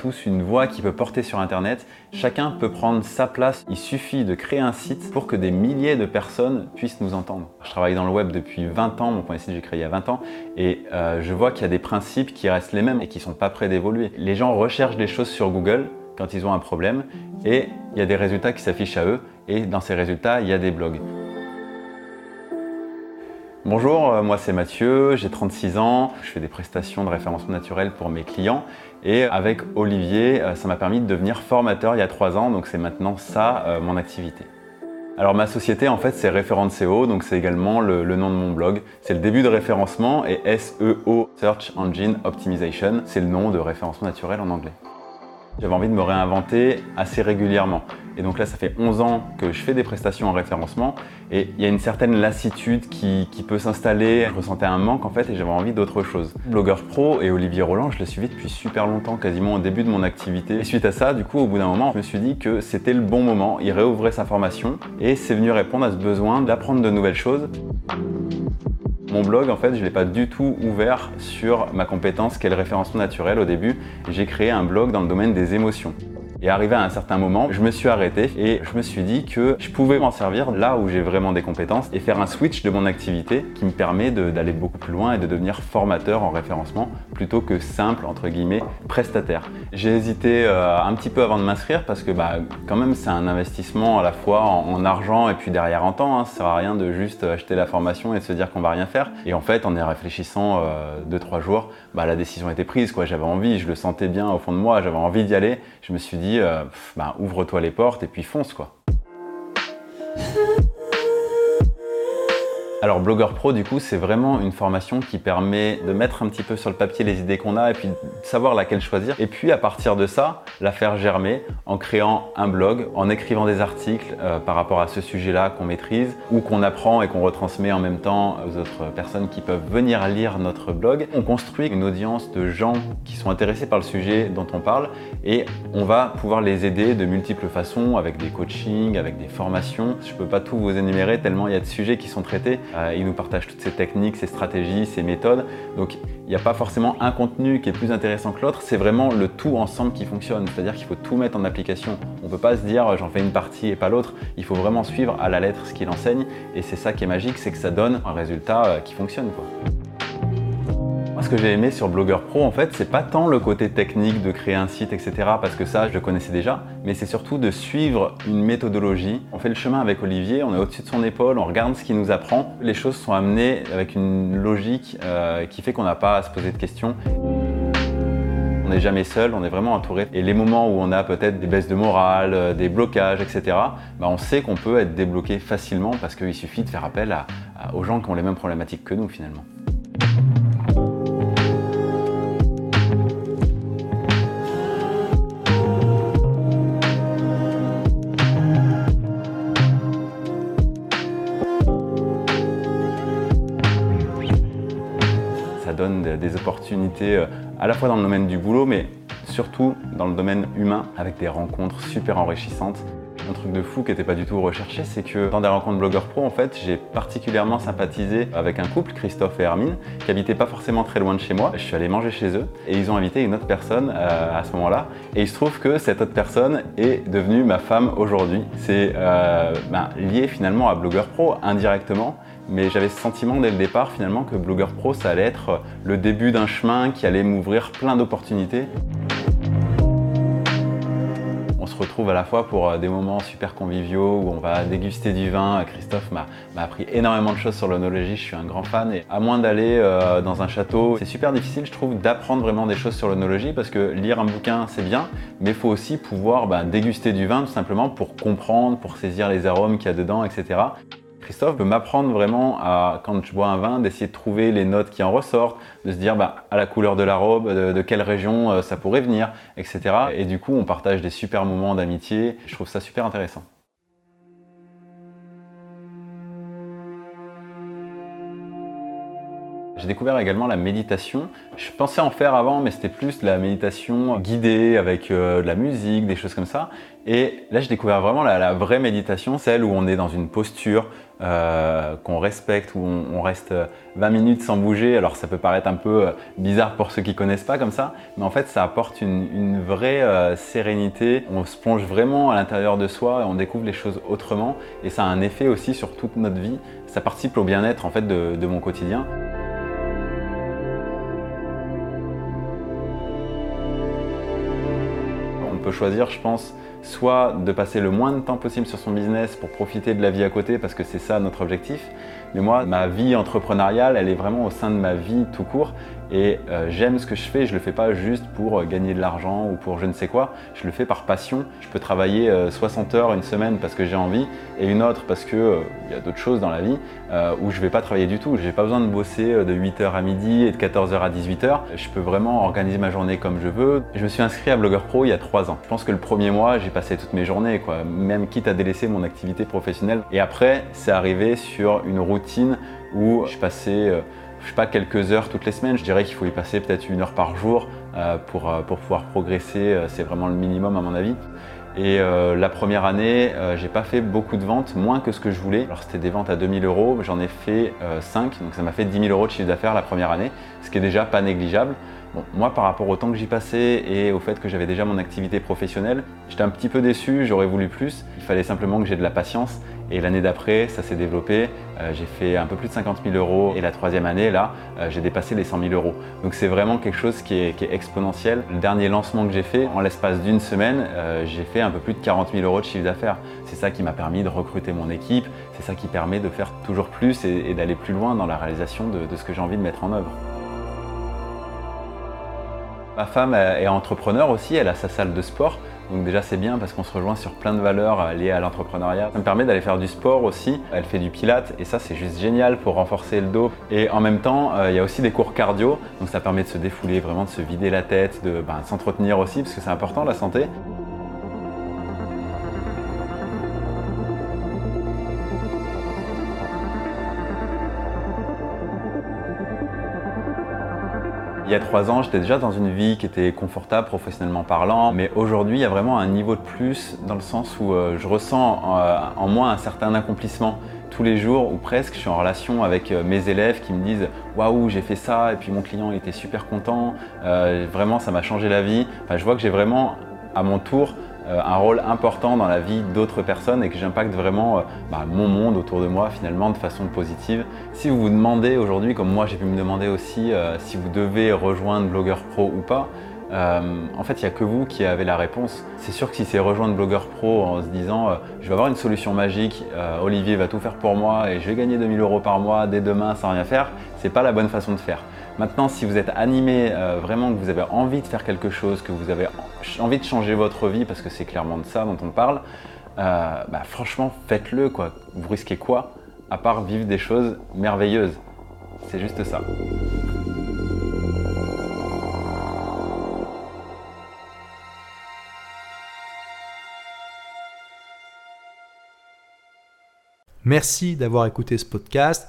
tous une voix qui peut porter sur Internet. Chacun peut prendre sa place. Il suffit de créer un site pour que des milliers de personnes puissent nous entendre. Je travaille dans le web depuis 20 ans. Mon premier site, j'ai créé il y a 20 ans. Et euh, je vois qu'il y a des principes qui restent les mêmes et qui ne sont pas prêts d'évoluer. Les gens recherchent des choses sur Google quand ils ont un problème et il y a des résultats qui s'affichent à eux. Et dans ces résultats, il y a des blogs. Bonjour, euh, moi c'est Mathieu, j'ai 36 ans, je fais des prestations de référencement naturel pour mes clients et avec Olivier, euh, ça m'a permis de devenir formateur il y a 3 ans, donc c'est maintenant ça euh, mon activité. Alors ma société en fait c'est Référent SEO, donc c'est également le, nom de mon blog. C'est le début de référencement et SEO, Search Engine Optimization, c'est le nom de référencement naturel en anglais. J'avais envie de me réinventer assez régulièrement. Et donc là, ça fait 11 ans que je fais des prestations en référencement et il y a une certaine lassitude qui, peut s'installer. Je ressentais un manque en fait et j'avais envie d'autre chose. Blogueur Pro et Olivier Roland, je l'ai suivi depuis super longtemps, quasiment au début de mon activité. Et suite à ça, du coup, au bout d'un moment, je me suis dit que c'était le bon moment. Il réouvrait sa formation et c'est venu répondre à ce besoin d'apprendre de nouvelles choses. Mon blog, en fait, je ne l'ai pas du tout ouvert sur ma compétence qu'est le référencement naturel au début. J'ai créé un blog dans le domaine des émotions. Et arrivé à un certain moment, je me suis arrêté et je me suis dit que je pouvais m'en servir là où j'ai vraiment des compétences et faire un switch de mon activité qui me permet d'aller beaucoup plus loin et de devenir formateur en référencement plutôt que simple, entre guillemets, prestataire. J'ai hésité euh, un petit peu avant de m'inscrire parce que bah, quand même c'est un investissement à la fois en, argent et puis derrière en temps. Hein. Ça sert à rien de juste acheter la formation et de se dire qu'on va rien faire. Et en fait, en y réfléchissant 2 euh, jours, bah, la décision était prise. J'avais envie, je le sentais bien au fond de moi, j'avais envie d'y aller. Je me suis dit, euh, bah, ouvre-toi les portes et puis fonce quoi. Alors Blogueur Pro, du coup, c'est vraiment une formation qui permet de mettre un petit peu sur le papier les idées qu'on a et puis de savoir laquelle choisir. Et puis à partir de ça, la faire germer en créant un blog, en écrivant des articles euh, par rapport à ce sujet-là qu'on maîtrise ou qu'on apprend et qu'on retransmet en même temps aux autres personnes qui peuvent venir lire notre blog. On construit une audience de gens qui sont intéressés par le sujet dont on parle et on va pouvoir les aider de multiples façons avec des coachings, avec des formations. Je ne peux pas tout vous énumérer tellement il y a de sujets qui sont traités. Euh, il nous partage toutes ses techniques, ses stratégies, ses méthodes. Donc il n'y a pas forcément un contenu qui est plus intéressant que l'autre, c'est vraiment le tout ensemble qui fonctionne. C'est-à-dire qu'il faut tout mettre en application. On ne peut pas se dire j'en fais une partie et pas l'autre. Il faut vraiment suivre à la lettre ce qu'il enseigne. Et c'est ça qui est magique, c'est que ça donne un résultat euh, qui fonctionne. Que j'ai aimé sur Blogueur Pro, en fait, c'est pas tant le côté technique de créer un site, etc., parce que ça, je le connaissais déjà, mais c'est surtout de suivre une méthodologie. On fait le chemin avec Olivier, on est au-dessus de son épaule, on regarde ce qu'il nous apprend. Les choses sont amenées avec une logique euh, qui fait qu'on n'a pas à se poser de questions. On n'est jamais seul, on est vraiment entouré. Et les moments où on a peut-être des baisses de morale, euh, des blocages, etc., bah on sait qu'on peut être débloqué facilement parce qu'il suffit de faire appel aux gens qui ont les mêmes problématiques que nous finalement. Euh, à la fois dans le domaine du boulot, mais surtout dans le domaine humain, avec des rencontres super enrichissantes. Un truc de fou qui n'était pas du tout recherché, c'est que dans des rencontres blogueurs pro, en fait, j'ai particulièrement sympathisé avec un couple, Christophe et Hermine, qui habitaient pas forcément très loin de chez moi. Je suis allé manger chez eux et ils ont invité une autre personne euh, à ce moment-là. Et il se trouve que cette autre personne est devenue ma femme aujourd'hui. C'est euh, ben, lié finalement à blogueur pro indirectement mais j'avais ce sentiment dès le départ finalement que Blogueur Pro, ça allait être le début d'un chemin qui allait m'ouvrir plein d'opportunités. On se retrouve à la fois pour euh, des moments super conviviaux où on va déguster du vin. Christophe m'a appris énormément de choses sur l'onologie, je suis un grand fan. Et à moins d'aller euh, dans un château, c'est super difficile, je trouve, d'apprendre vraiment des choses sur l'onologie parce que lire un bouquin, c'est bien, mais il faut aussi pouvoir bah, déguster du vin tout simplement pour comprendre, pour saisir les arômes qu'il y a dedans, etc. Christophe peut m'apprendre vraiment à, quand je bois un vin, d'essayer de trouver les notes qui en ressortent, de se dire bah, à la couleur de la robe, de, quelle région euh, ça pourrait venir, etc. Et du coup, on partage des super moments d'amitié. Je trouve ça super intéressant. J'ai découvert également la méditation. Je pensais en faire avant, mais c'était plus de la méditation guidée avec euh, de la musique, des choses comme ça. Et là, j'ai découvert vraiment la, vraie méditation, celle où on est dans une posture euh, qu'on respecte, où on, reste 20 minutes sans bouger. Alors, ça peut paraître un peu euh, bizarre pour ceux qui connaissent pas comme ça, mais en fait, ça apporte une, vraie sérénité. On se plonge vraiment à l'intérieur de soi et on découvre les choses autrement. Et ça a un effet aussi sur toute notre vie. Ça participe au bien-être en fait de mon quotidien. Peut choisir, je pense, soit de passer le moins de temps possible sur son business pour profiter de la vie à côté, parce que c'est ça notre objectif. Mais moi, ma vie entrepreneuriale, elle est vraiment au sein de ma vie tout court. Et euh, j'aime ce que je fais, je le fais pas juste pour euh, gagner de l'argent ou pour je ne sais quoi, je le fais par passion. Je peux travailler 60 euh, heures une semaine parce que j'ai envie et une autre parce que il y a d'autres choses dans la vie où je vais pas travailler du tout. J'ai pas besoin de bosser de 8h à midi et de 14h à 18h. Je peux vraiment organiser ma journée comme je veux. Je me suis inscrit à Blogueur Pro il y a 3 ans. Je pense que le premier mois, j'ai passé toutes mes journées quoi, même quitte à délaisser mon activité professionnelle. Et après, c'est arrivé sur une routine où je passais je sais pas, quelques heures toutes les semaines. Je dirais qu'il faut y passer peut-être une heure par jour euh, pour, euh, pour pouvoir progresser. Euh, c'est vraiment le minimum à mon avis. Et la première année, j'ai pas fait beaucoup de ventes, moins que ce que je voulais. Alors c'était des ventes à 2000 euros, j'en ai fait 5, donc ça m'a fait 10 000 euros de chiffre d'affaires la première année, ce qui est déjà pas négligeable. Moi, par rapport au temps que j'y passais et au fait que j'avais déjà mon activité professionnelle, j'étais un petit peu déçu, j'aurais voulu plus. Il fallait simplement que j'ai de la patience et l'année d'après, ça s'est développé. Euh, j'ai fait un peu plus de 50 000 euros. Et la troisième année, là, euh, j'ai dépassé les 100 000 euros. Donc c'est vraiment quelque chose qui est, exponentiel. Le dernier lancement que j'ai fait, en l'espace d'une semaine, euh, j'ai fait un peu plus de 40 000 euros de chiffre d'affaires. C'est ça qui m'a permis de recruter mon équipe. C'est ça qui permet de faire toujours plus et, d'aller plus loin dans la réalisation de ce que j'ai envie de mettre en œuvre. Ma femme est entrepreneur aussi, elle a sa salle de sport. Donc déjà c'est bien parce qu'on se rejoint sur plein de valeurs euh, liées à l'entrepreneuriat. Ça me permet d'aller faire du sport aussi. Elle fait du pilate et ça c'est juste génial pour renforcer le dos. Et en même temps euh, il y a aussi des cours cardio. Donc ça permet de se défouler, vraiment de se vider la tête, de ben, s'entretenir aussi parce que c'est important la santé. Il y a trois ans, j'étais déjà dans une vie qui était confortable professionnellement parlant, mais aujourd'hui, il y a vraiment un niveau de plus dans le sens où euh, je ressens euh, en moi un certain accomplissement tous les jours ou presque. Je suis en relation avec euh, mes élèves qui me disent waouh, j'ai fait ça et puis mon client était super content. vraiment, ça m'a changé la vie. Je vois que j'ai vraiment à mon tour un rôle important dans la vie d'autres personnes et que j'impacte vraiment euh, bah, mon monde autour de moi finalement de façon positive. Si vous vous demandez aujourd'hui, comme moi j'ai pu me demander aussi, euh, si vous devez rejoindre Blogueur Pro ou pas, en fait, il n'y a que vous qui avez la réponse. C'est sûr que si c'est rejoindre Blogueur Pro en se disant je vais avoir une solution magique, Olivier va tout faire pour moi et je vais gagner 2000 euros par mois dès demain sans rien faire, c'est pas la bonne façon de faire. Maintenant, si vous êtes animé, euh, vraiment que vous avez envie de faire quelque chose, que vous avez envie de changer votre vie, parce que c'est clairement de ça dont on parle, euh, bah, franchement, faites-le. Quoi. Vous risquez quoi À part vivre des choses merveilleuses? C'est juste ça. Merci d'avoir écouté ce podcast.